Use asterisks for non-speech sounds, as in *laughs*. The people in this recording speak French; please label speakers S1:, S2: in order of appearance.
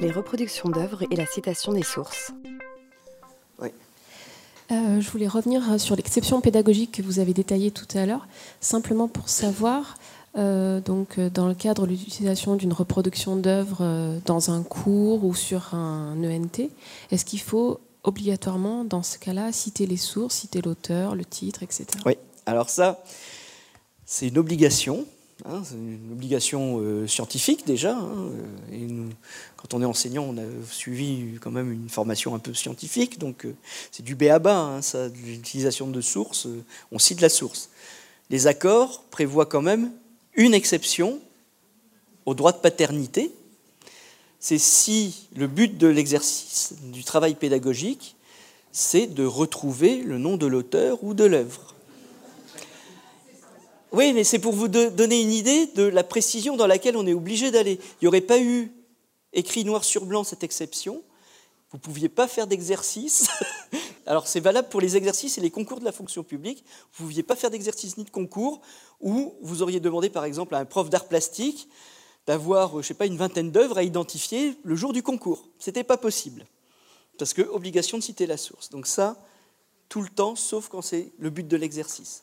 S1: les reproductions d'œuvres et la citation des sources.
S2: Euh, je voulais revenir sur l'exception pédagogique que vous avez détaillée tout à l'heure, simplement pour savoir, euh, donc, euh, dans le cadre de l'utilisation d'une reproduction d'œuvre dans un cours ou sur un ENT, est-ce qu'il faut obligatoirement, dans ce cas-là, citer les sources, citer l'auteur, le titre, etc.
S3: Oui, alors ça, c'est une obligation. Hein, c'est une obligation euh, scientifique déjà. Hein, et quand on est enseignant, on a suivi quand même une formation un peu scientifique, donc euh, c'est du B à bas, hein, ça, l'utilisation de sources, euh, on cite la source. Les accords prévoient quand même une exception au droit de paternité, c'est si le but de l'exercice du travail pédagogique, c'est de retrouver le nom de l'auteur ou de l'œuvre. Oui, mais c'est pour vous donner une idée de la précision dans laquelle on est obligé d'aller. Il n'y aurait pas eu écrit noir sur blanc cette exception. Vous ne pouviez pas faire d'exercice. *laughs* Alors c'est valable pour les exercices et les concours de la fonction publique. Vous ne pouviez pas faire d'exercice ni de concours où vous auriez demandé par exemple à un prof d'art plastique d'avoir, je sais pas, une vingtaine d'œuvres à identifier le jour du concours. Ce n'était pas possible. Parce que obligation de citer la source. Donc ça, tout le temps, sauf quand c'est le but de l'exercice.